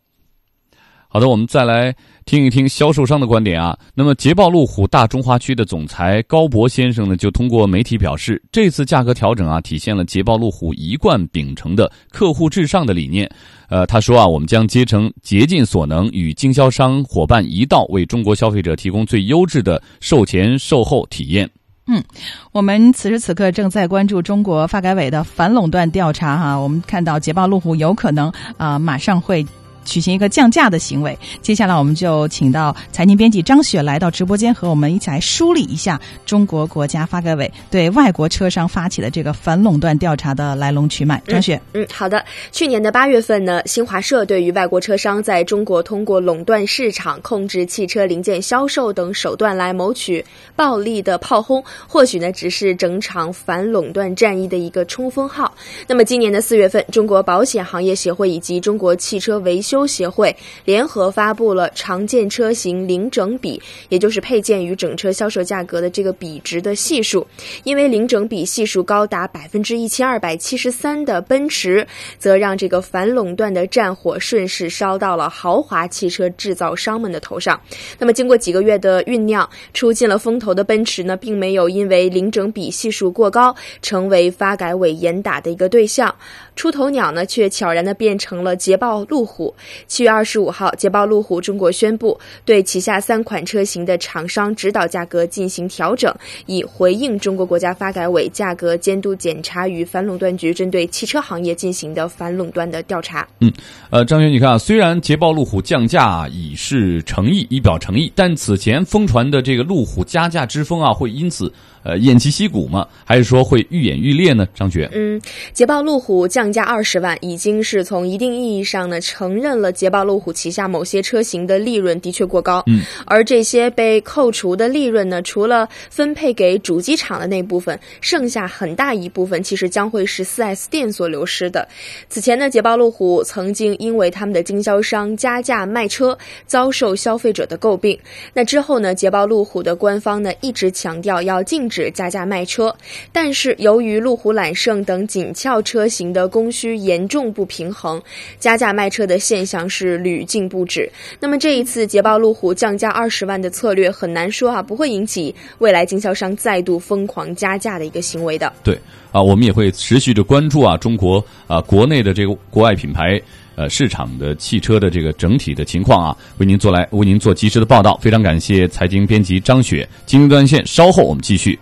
好的，我们再来。听一听销售商的观点啊。那么，捷豹路虎大中华区的总裁高博先生呢，就通过媒体表示，这次价格调整啊，体现了捷豹路虎一贯秉承的客户至上的理念。呃，他说啊，我们将竭诚竭尽所能，与经销商伙伴一道，为中国消费者提供最优质的售前售后体验。嗯，我们此时此刻正在关注中国发改委的反垄断调查哈。我们看到捷豹路虎有可能啊，马上会。举行一个降价的行为。接下来，我们就请到财经编辑张雪来到直播间，和我们一起来梳理一下中国国家发改委对外国车商发起的这个反垄断调查的来龙去脉。张雪，嗯，好的。去年的八月份呢，新华社对于外国车商在中国通过垄断市场、控制汽车零件销售等手段来谋取暴利的炮轰，或许呢只是整场反垄断战役的一个冲锋号。那么，今年的四月份，中国保险行业协会以及中国汽车维修修协会联合发布了常见车型零整比，也就是配件与整车销售价格的这个比值的系数。因为零整比系数高达百分之一千二百七十三的奔驰，则让这个反垄断的战火顺势烧到了豪华汽车制造商们的头上。那么，经过几个月的酝酿，出尽了风头的奔驰呢，并没有因为零整比系数过高，成为发改委严打的一个对象。出头鸟呢，却悄然的变成了捷豹路虎。七月二十五号，捷豹路虎中国宣布对旗下三款车型的厂商指导价格进行调整，以回应中国国家发改委价格监督检查与反垄断局针对汽车行业进行的反垄断的调查。嗯，呃，张轩，你看啊，虽然捷豹路虎降价已是诚意，以表诚意，但此前疯传的这个路虎加价之风啊，会因此。呃，偃旗息鼓吗？还是说会愈演愈烈呢？张觉，嗯，捷豹路虎降价二十万，已经是从一定意义上呢承认了捷豹路虎旗下某些车型的利润的确过高。嗯，而这些被扣除的利润呢，除了分配给主机厂的那部分，剩下很大一部分其实将会是 4S 店所流失的。此前呢，捷豹路虎曾经因为他们的经销商加价卖车，遭受消费者的诟病。那之后呢，捷豹路虎的官方呢一直强调要禁止。止加价卖车，但是由于路虎揽胜等紧俏车型的供需严重不平衡，加价卖车的现象是屡禁不止。那么这一次捷豹路虎降价二十万的策略，很难说啊不会引起未来经销商再度疯狂加价的一个行为的。对啊，我们也会持续的关注啊中国啊国内的这个国外品牌。呃，市场的汽车的这个整体的情况啊，为您做来为您做及时的报道。非常感谢财经编辑张雪。经济贯线，稍后我们继续。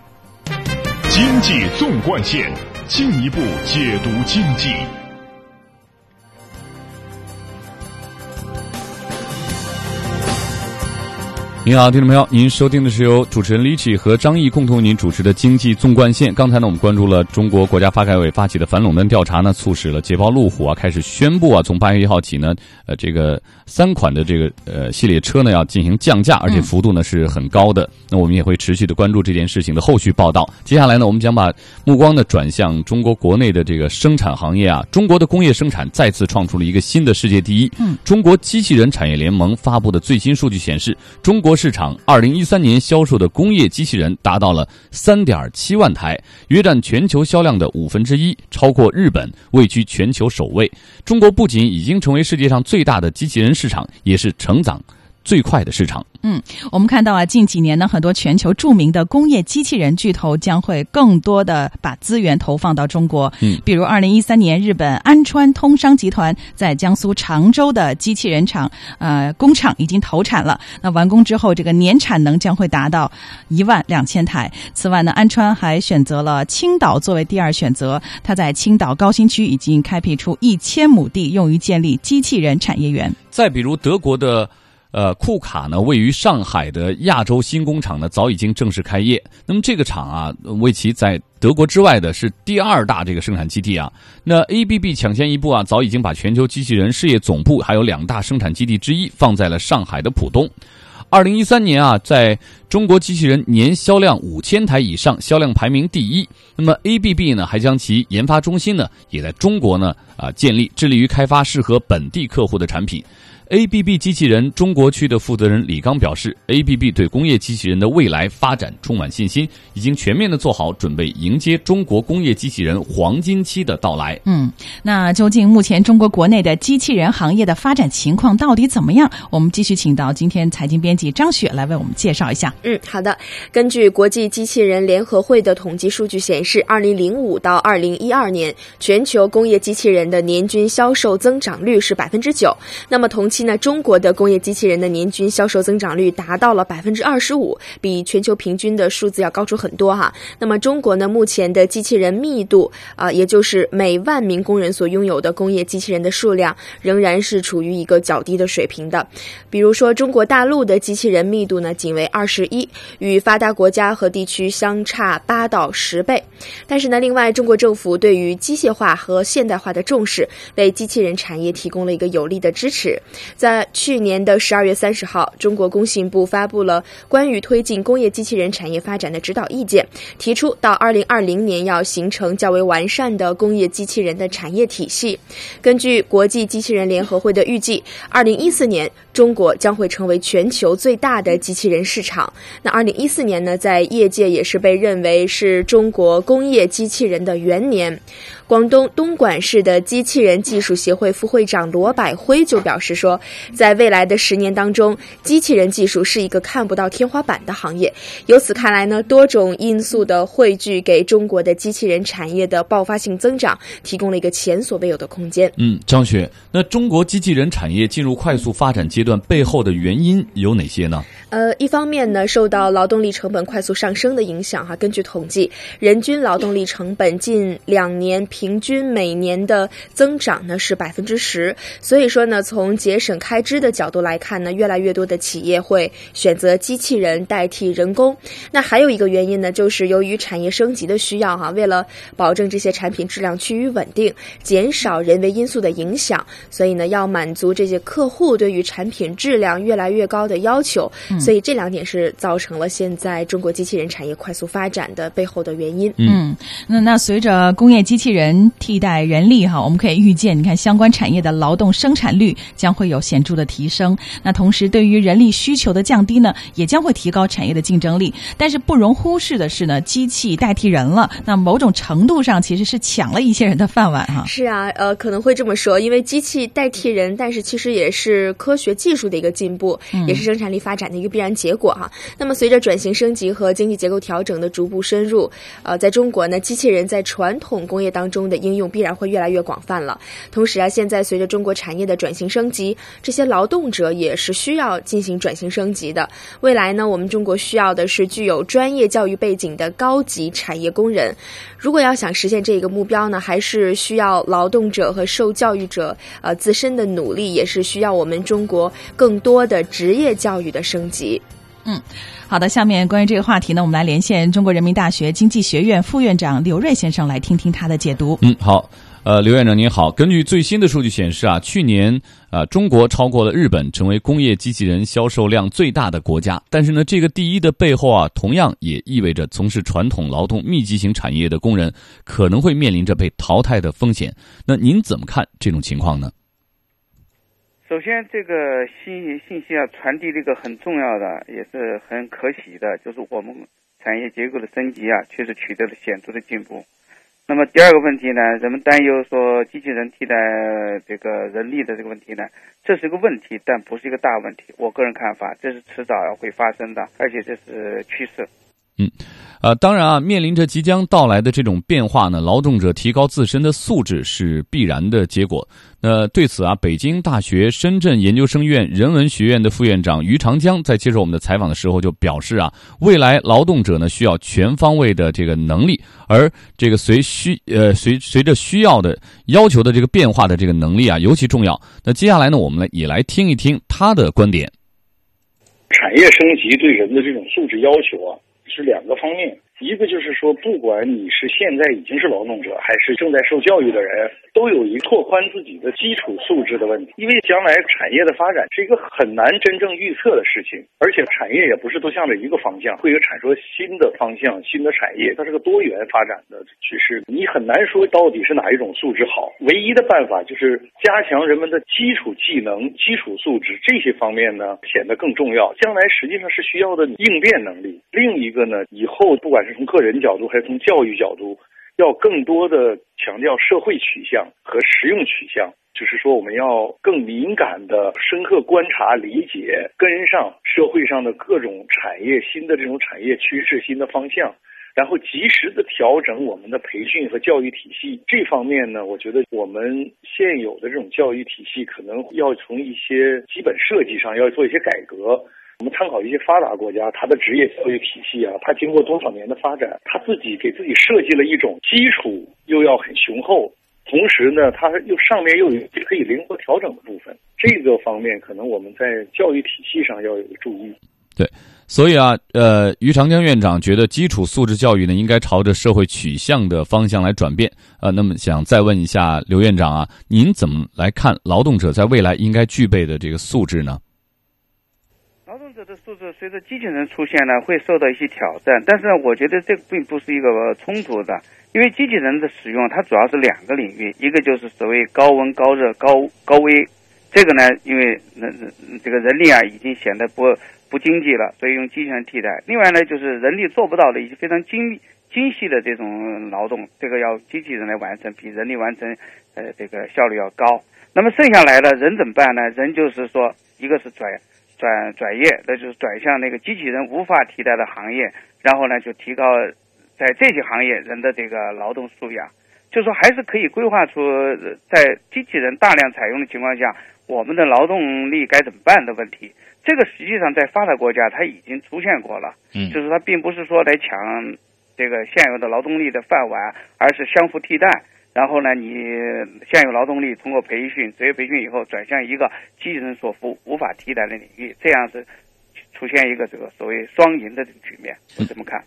经济纵贯线，进一步解读经济。您好，听众朋友，您收听的是由主持人李启和张毅共同为您主持的《经济纵贯线》。刚才呢，我们关注了中国国家发改委发起的反垄断调查呢，促使了捷豹路虎啊开始宣布啊，从八月一号起呢，呃，这个三款的这个呃系列车呢要进行降价，而且幅度呢是很高的。那我们也会持续的关注这件事情的后续报道。接下来呢，我们将把目光呢转向中国国内的这个生产行业啊，中国的工业生产再次创出了一个新的世界第一。嗯，中国机器人产业联盟发布的最新数据显示，中国市场二零一三年销售的工业机器人达到了三点七万台，约占全球销量的五分之一，超过日本，位居全球首位。中国不仅已经成为世界上最大的机器人市场，也是成长最快的市场。嗯，我们看到啊，近几年呢，很多全球著名的工业机器人巨头将会更多的把资源投放到中国。嗯，比如二零一三年，日本安川通商集团在江苏常州的机器人厂呃工厂已经投产了。那完工之后，这个年产能将会达到一万两千台。此外呢，安川还选择了青岛作为第二选择，它在青岛高新区已经开辟出一千亩地，用于建立机器人产业园。再比如德国的。呃，库卡呢，位于上海的亚洲新工厂呢，早已经正式开业。那么这个厂啊，为其在德国之外的是第二大这个生产基地啊。那 ABB 抢先一步啊，早已经把全球机器人事业总部还有两大生产基地之一放在了上海的浦东。二零一三年啊，在中国机器人年销量五千台以上，销量排名第一。那么 ABB 呢，还将其研发中心呢，也在中国呢啊建立，致力于开发适合本地客户的产品。ABB 机器人中国区的负责人李刚表示，ABB 对工业机器人的未来发展充满信心，已经全面的做好准备，迎接中国工业机器人黄金期的到来。嗯，那究竟目前中国国内的机器人行业的发展情况到底怎么样？我们继续请到今天财经编辑张雪来为我们介绍一下。嗯，好的。根据国际机器人联合会的统计数据显示，二零零五到二零一二年，全球工业机器人的年均销售增长率是百分之九。那么同期。呢中国的工业机器人的年均销售增长率达到了百分之二十五，比全球平均的数字要高出很多哈。那么中国呢，目前的机器人密度啊，也就是每万名工人所拥有的工业机器人的数量，仍然是处于一个较低的水平的。比如说，中国大陆的机器人密度呢，仅为二十一，与发达国家和地区相差八到十倍。但是呢，另外，中国政府对于机械化和现代化的重视，为机器人产业提供了一个有力的支持。在去年的十二月三十号，中国工信部发布了关于推进工业机器人产业发展的指导意见，提出到二零二零年要形成较为完善的工业机器人的产业体系。根据国际机器人联合会的预计，二零一四年中国将会成为全球最大的机器人市场。那二零一四年呢，在业界也是被认为是中国工业机器人的元年。广东东莞市的机器人技术协会副会长罗百辉就表示说，在未来的十年当中，机器人技术是一个看不到天花板的行业。由此看来呢，多种因素的汇聚给中国的机器人产业的爆发性增长提供了一个前所未有的空间。嗯，张雪，那中国机器人产业进入快速发展阶段背后的原因有哪些呢？呃，一方面呢，受到劳动力成本快速上升的影响哈，根据统计，人均劳动力成本近两年。平均每年的增长呢是百分之十，所以说呢，从节省开支的角度来看呢，越来越多的企业会选择机器人代替人工。那还有一个原因呢，就是由于产业升级的需要哈，为了保证这些产品质量趋于稳定，减少人为因素的影响，所以呢，要满足这些客户对于产品质量越来越高的要求。所以这两点是造成了现在中国机器人产业快速发展的背后的原因。嗯，那那随着工业机器人。人替代人力哈，我们可以预见，你看相关产业的劳动生产率将会有显著的提升。那同时，对于人力需求的降低呢，也将会提高产业的竞争力。但是不容忽视的是呢，机器代替人了，那某种程度上其实是抢了一些人的饭碗哈。是啊，呃，可能会这么说，因为机器代替人，但是其实也是科学技术的一个进步，也是生产力发展的一个必然结果哈。那么随着转型升级和经济结构调整的逐步深入，呃，在中国呢，机器人在传统工业当中。中的应用必然会越来越广泛了。同时啊，现在随着中国产业的转型升级，这些劳动者也是需要进行转型升级的。未来呢，我们中国需要的是具有专业教育背景的高级产业工人。如果要想实现这个目标呢，还是需要劳动者和受教育者呃自身的努力，也是需要我们中国更多的职业教育的升级。嗯。好的，下面关于这个话题呢，我们来连线中国人民大学经济学院副院长刘锐先生来听听他的解读。嗯，好，呃，刘院长您好，根据最新的数据显示啊，去年啊，中国超过了日本，成为工业机器人销售量最大的国家。但是呢，这个第一的背后啊，同样也意味着从事传统劳动密集型产业的工人可能会面临着被淘汰的风险。那您怎么看这种情况呢？首先，这个信息信息啊传递这个很重要的，也是很可喜的，就是我们产业结构的升级啊，确实取得了显著的进步。那么第二个问题呢，人们担忧说机器人替代这个人力的这个问题呢，这是一个问题，但不是一个大问题。我个人看法，这是迟早会发生的，而且这是趋势。嗯，呃，当然啊，面临着即将到来的这种变化呢，劳动者提高自身的素质是必然的结果。那对此啊，北京大学深圳研究生院人文学院的副院长于长江在接受我们的采访的时候就表示啊，未来劳动者呢需要全方位的这个能力，而这个随需呃随随着需要的要求的这个变化的这个能力啊尤其重要。那接下来呢，我们来也来听一听他的观点。产业升级对人的这种素质要求啊。是两个方面，一个就是说，不管你是现在已经是劳动者，还是正在受教育的人，都有一拓宽自己的基础素质的问题。因为将来产业的发展是一个很难真正预测的事情，而且产业也不是都向着一个方向，会有产生新的方向、新的产业，它是个多元发展的趋势。你很难说到底是哪一种素质好，唯一的办法就是加强人们的基础技能、基础素质这些方面呢，显得更重要。将来实际上是需要的应变能力。另一个。呢，以后不管是从个人角度还是从教育角度，要更多的强调社会取向和实用取向，就是说我们要更敏感的、深刻观察、理解、跟上社会上的各种产业新的这种产业趋势、新的方向，然后及时的调整我们的培训和教育体系。这方面呢，我觉得我们现有的这种教育体系可能要从一些基本设计上要做一些改革。我们参考一些发达国家，它的职业教育体系啊，它经过多少年的发展，它自己给自己设计了一种基础又要很雄厚，同时呢，它又上面又有可以灵活调整的部分。这个方面，可能我们在教育体系上要有注意。对，所以啊，呃，于长江院长觉得基础素质教育呢，应该朝着社会取向的方向来转变。呃，那么想再问一下刘院长啊，您怎么来看劳动者在未来应该具备的这个素质呢？这的素质随着机器人出现呢，会受到一些挑战。但是呢，我觉得这并不是一个冲突的，因为机器人的使用它主要是两个领域，一个就是所谓高温、高热、高高危，这个呢，因为人这个人力啊已经显得不不经济了，所以用机器人替代。另外呢，就是人力做不到的一些非常精精细的这种劳动，这个要机器人来完成，比人力完成，呃，这个效率要高。那么剩下来的人怎么办呢？人就是说，一个是转。转转业，那就是转向那个机器人无法替代的行业，然后呢，就提高在这些行业人的这个劳动素养。就说还是可以规划出在机器人大量采用的情况下，我们的劳动力该怎么办的问题。这个实际上在发达国家它已经出现过了，嗯，就是它并不是说来抢这个现有的劳动力的饭碗，而是相互替代。然后呢，你现有劳动力通过培训、职业培训以后，转向一个机器人所服无法替代的领域，这样是出现一个这个所谓双赢的这个局面。我怎么看？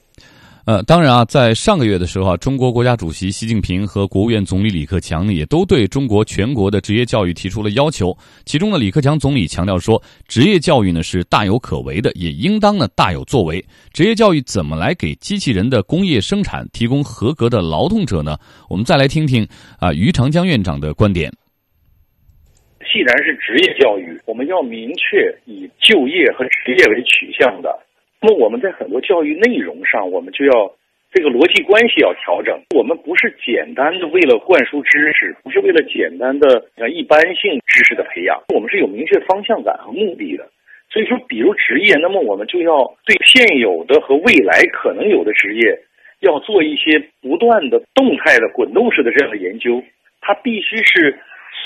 呃，当然啊，在上个月的时候啊，中国国家主席习近平和国务院总理李克强呢，也都对中国全国的职业教育提出了要求。其中呢，李克强总理强调说，职业教育呢是大有可为的，也应当呢大有作为。职业教育怎么来给机器人的工业生产提供合格的劳动者呢？我们再来听听啊，于长江院长的观点。既然是职业教育，我们要明确以就业和职业为取向的。那么我们在很多教育内容上，我们就要这个逻辑关系要调整。我们不是简单的为了灌输知识，不是为了简单的呃一般性知识的培养，我们是有明确方向感和目的的。所以说，比如职业，那么我们就要对现有的和未来可能有的职业，要做一些不断的动态的滚动式的这样的研究。它必须是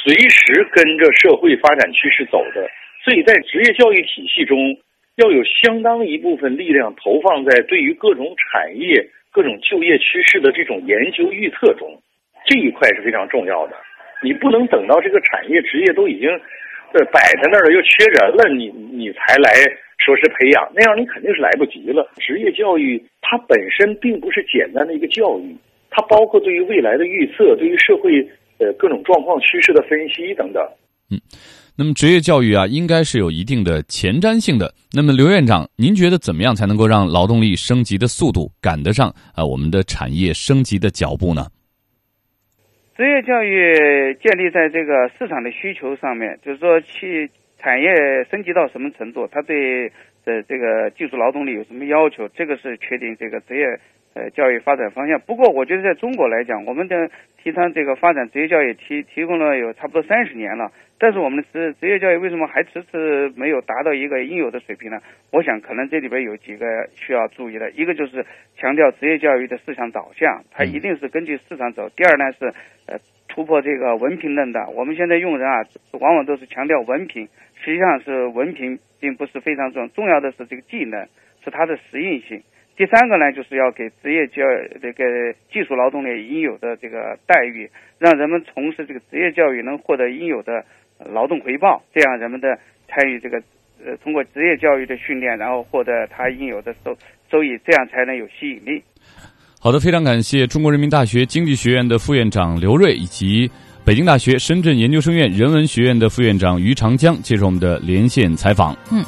随时跟着社会发展趋势走的。所以在职业教育体系中。要有相当一部分力量投放在对于各种产业、各种就业趋势的这种研究预测中，这一块是非常重要的。你不能等到这个产业、职业都已经呃摆在那儿了，又缺人了，你你才来说是培养，那样你肯定是来不及了。职业教育它本身并不是简单的一个教育，它包括对于未来的预测，对于社会呃各种状况趋势的分析等等。嗯，那么职业教育啊，应该是有一定的前瞻性的。那么刘院长，您觉得怎么样才能够让劳动力升级的速度赶得上啊我们的产业升级的脚步呢？职业教育建立在这个市场的需求上面，就是说，去产业升级到什么程度，它对的这个技术劳动力有什么要求，这个是确定这个职业呃教育发展方向。不过，我觉得在中国来讲，我们的提倡这个发展职业教育提提供了有差不多三十年了。但是我们的职职业教育为什么还迟迟没有达到一个应有的水平呢？我想可能这里边有几个需要注意的，一个就是强调职业教育的市场导向，它一定是根据市场走。第二呢是呃突破这个文凭论的，我们现在用人啊往往都是强调文凭，实际上是文凭并不是非常重要，重要的是这个技能，是它的实用性。第三个呢，就是要给职业教这个技术劳动力应有的这个待遇，让人们从事这个职业教育能获得应有的劳动回报，这样人们的参与这个呃通过职业教育的训练，然后获得他应有的收收益，这样才能有吸引力。好的，非常感谢中国人民大学经济学院的副院长刘瑞以及。北京大学深圳研究生院人文学院的副院长于长江接受我们的连线采访。嗯，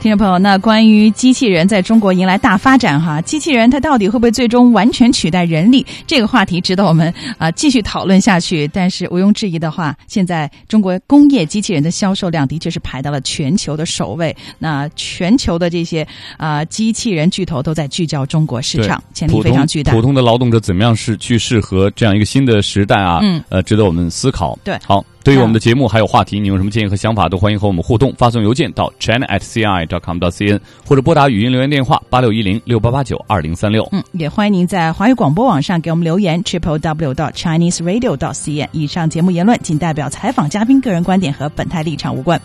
听众朋友，那关于机器人在中国迎来大发展哈，机器人它到底会不会最终完全取代人力？这个话题值得我们啊继续讨论下去。但是毋庸置疑的话，现在中国工业机器人的销售量的确是排到了全球的首位。那全球的这些啊机器人巨头都在聚焦中国市场，潜力非常巨大。普通的劳动者怎么样是去适合这样一个新的时代啊？嗯，呃，值得我们。思考对好，对于我们的节目还有话题，你有什么建议和想法，都欢迎和我们互动，发送邮件到 china at ci dot com 到 cn，或者拨打语音留言电话八六一零六八八九二零三六。嗯，也欢迎您在华语广播网上给我们留言 triple w dot chinese radio dot cn。以上节目言论仅代表采访嘉宾个人观点，和本台立场无关。